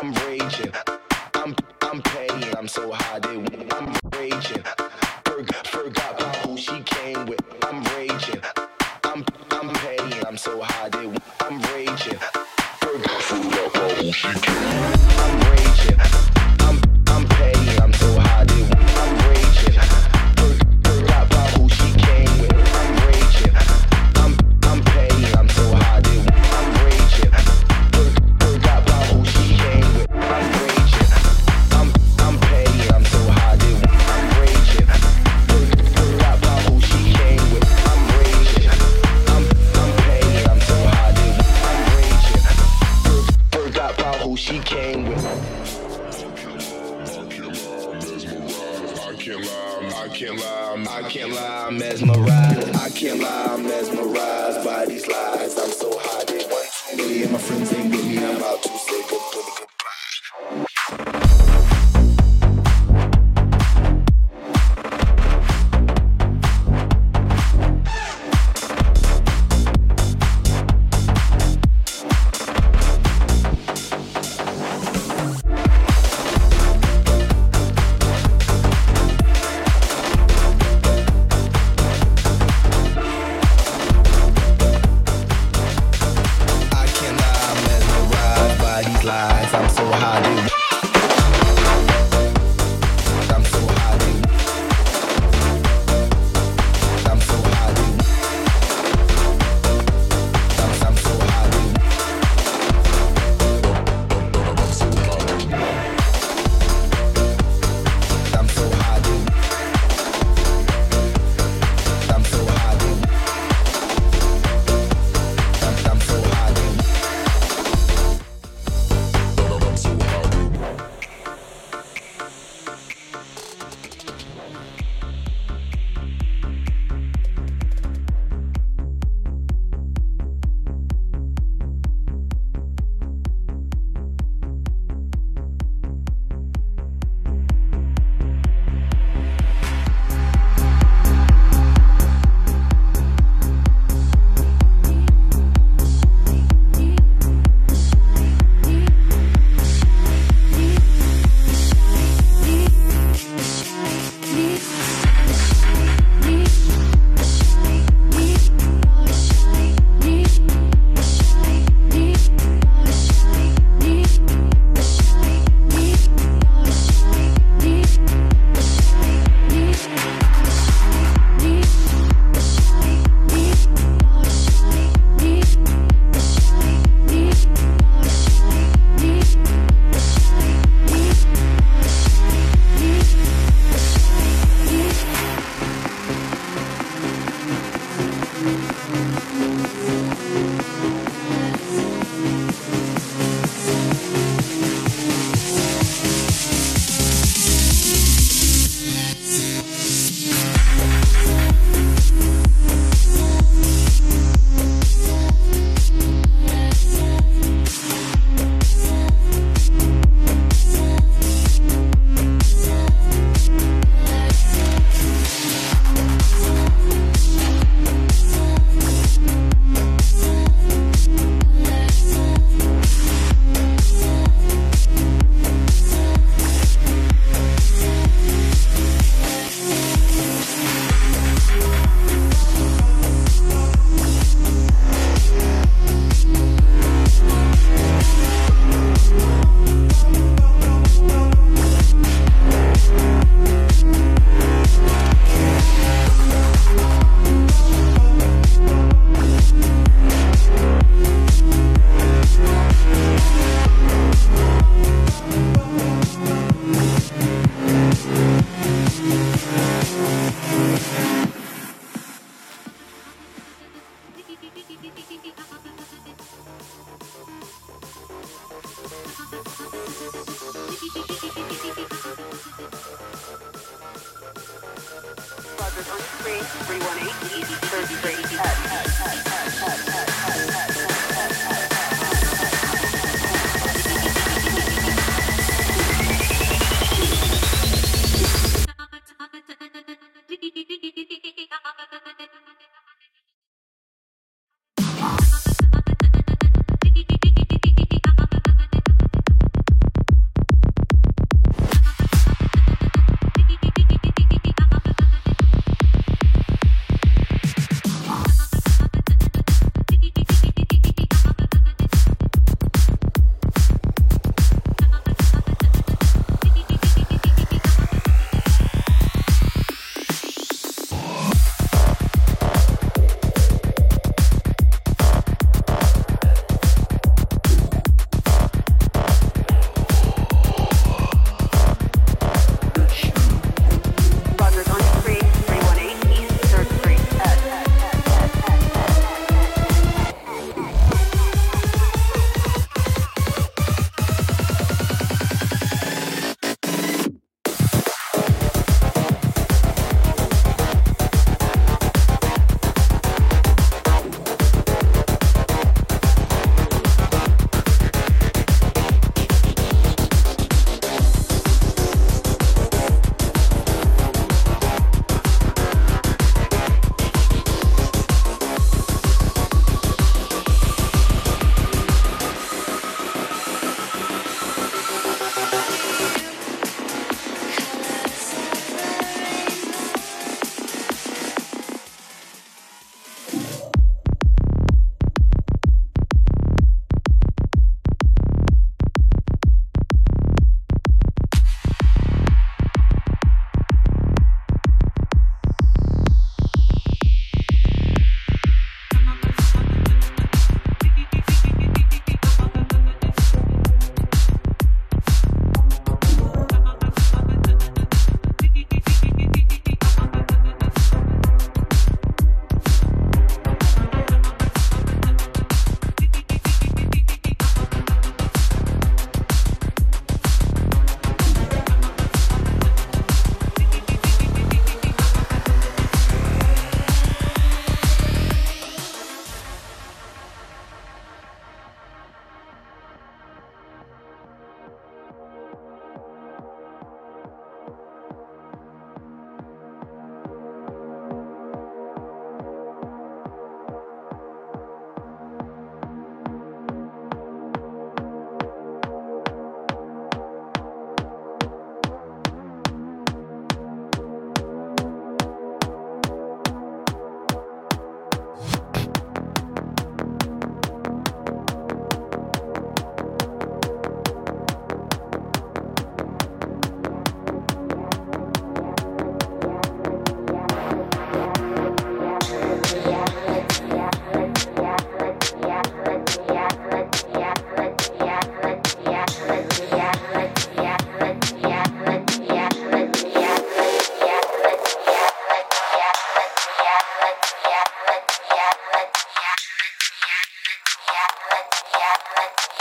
I'm raging. I'm I'm paying. I'm so high they I'm raging. Forgot, forgot about who she came with. I'm raging. I'm I'm paying. I'm so high they I'm raging. Forgot, forgot about who she came with. can't lie, I can't lie, I can't lie, I'm mesmerized. I can't lie, I'm mesmerized by these lies. I'm so high, they want to me, and my friends ain't with me. I'm about to say good. Bye.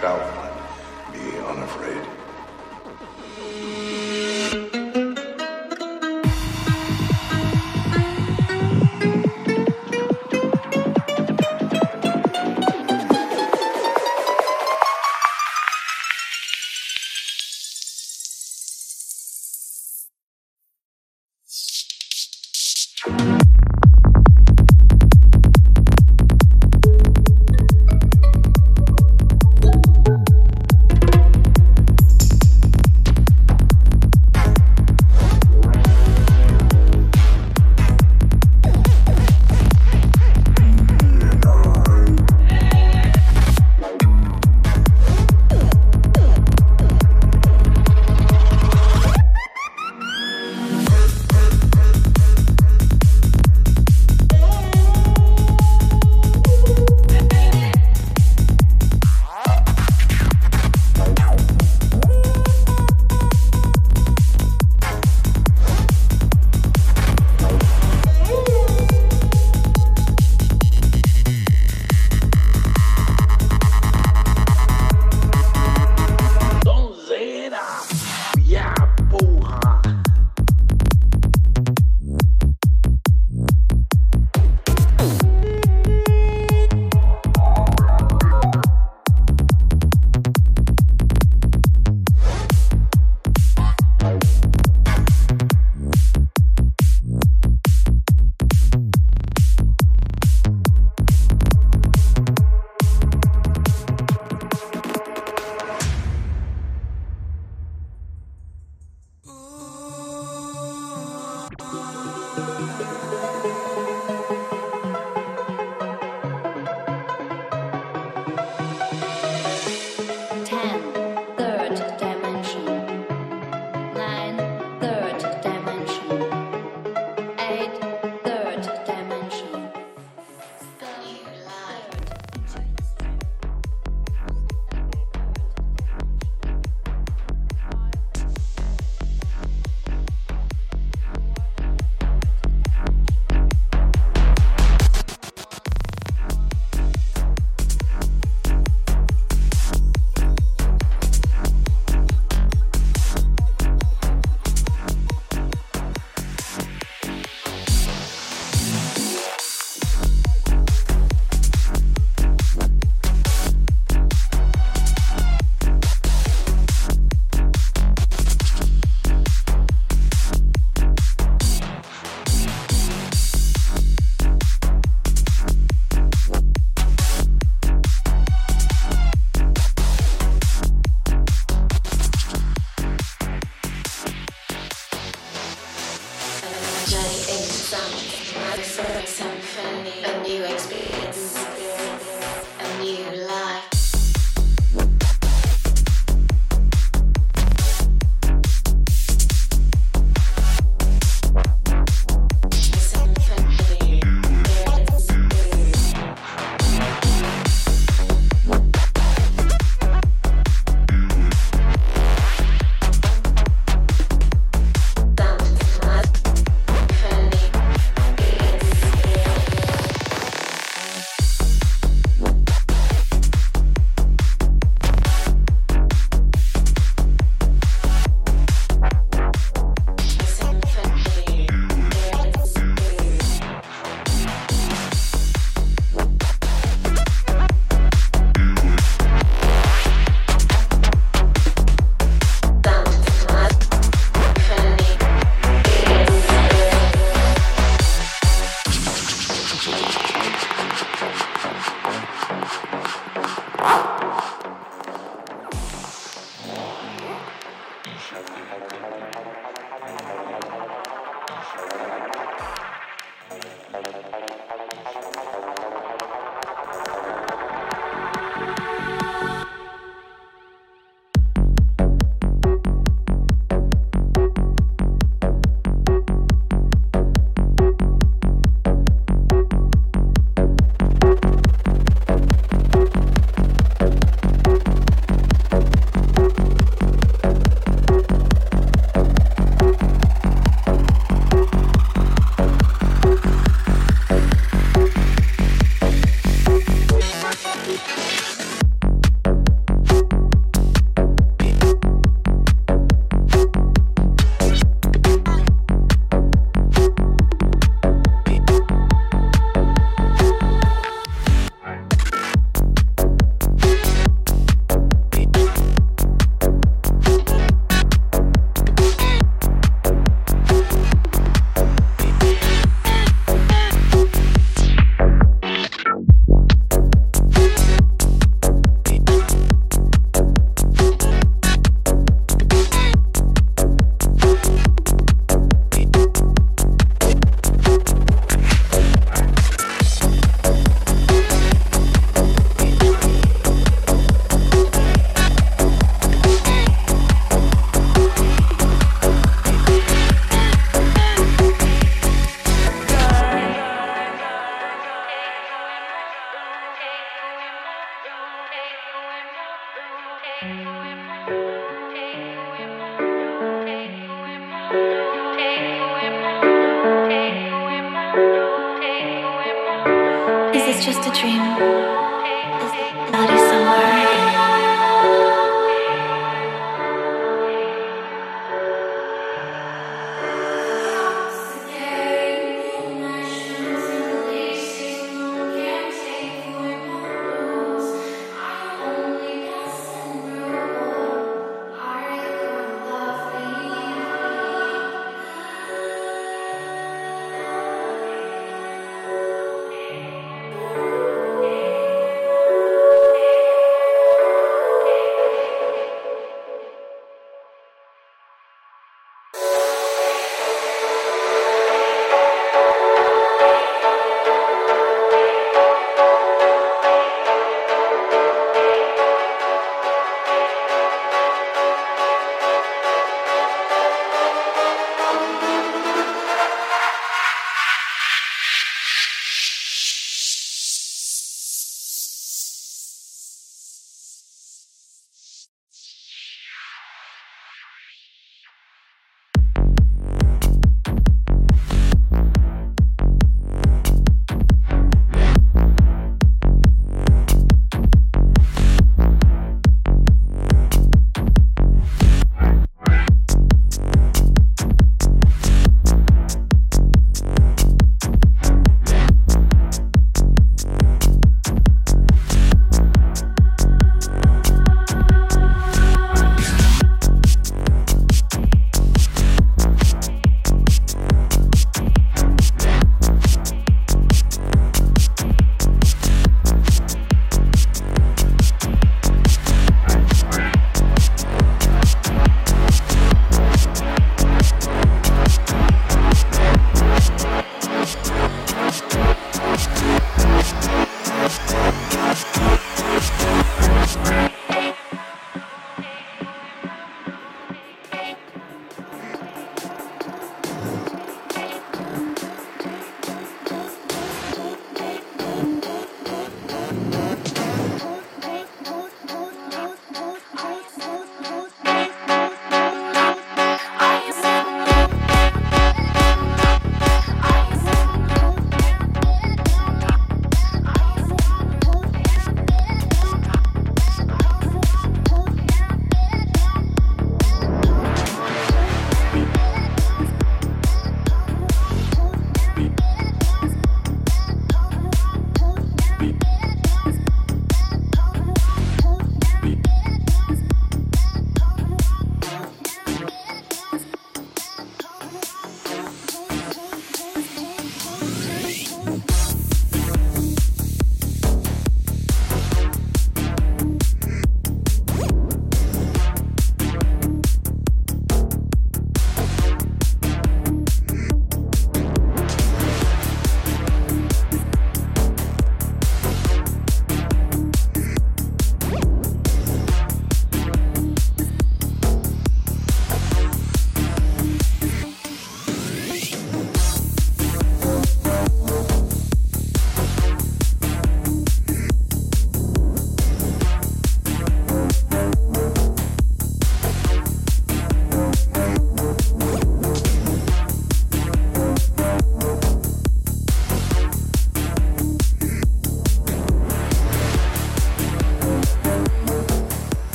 Shall find me unafraid. Música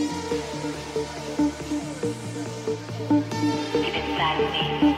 It's inside me.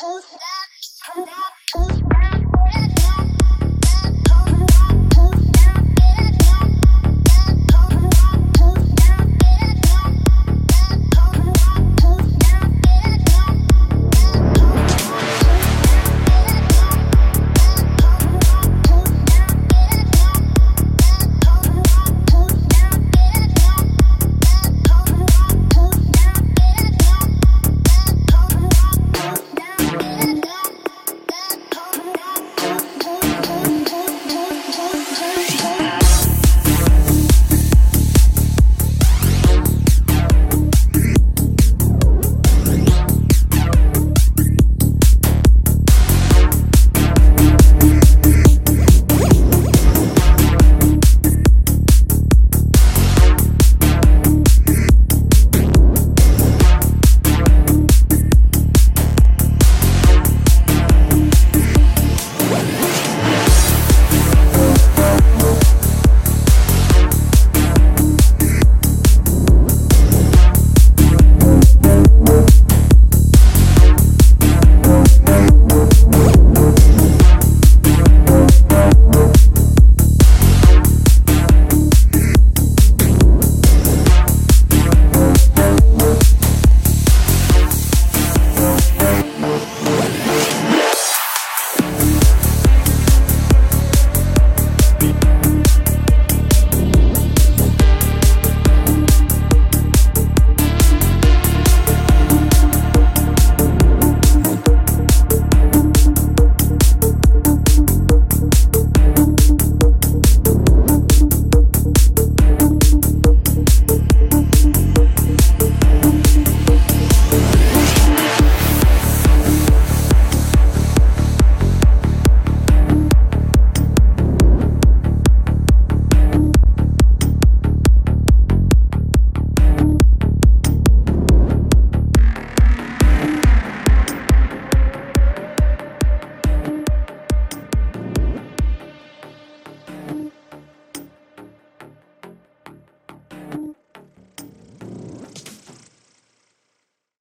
Who's that? Who's that?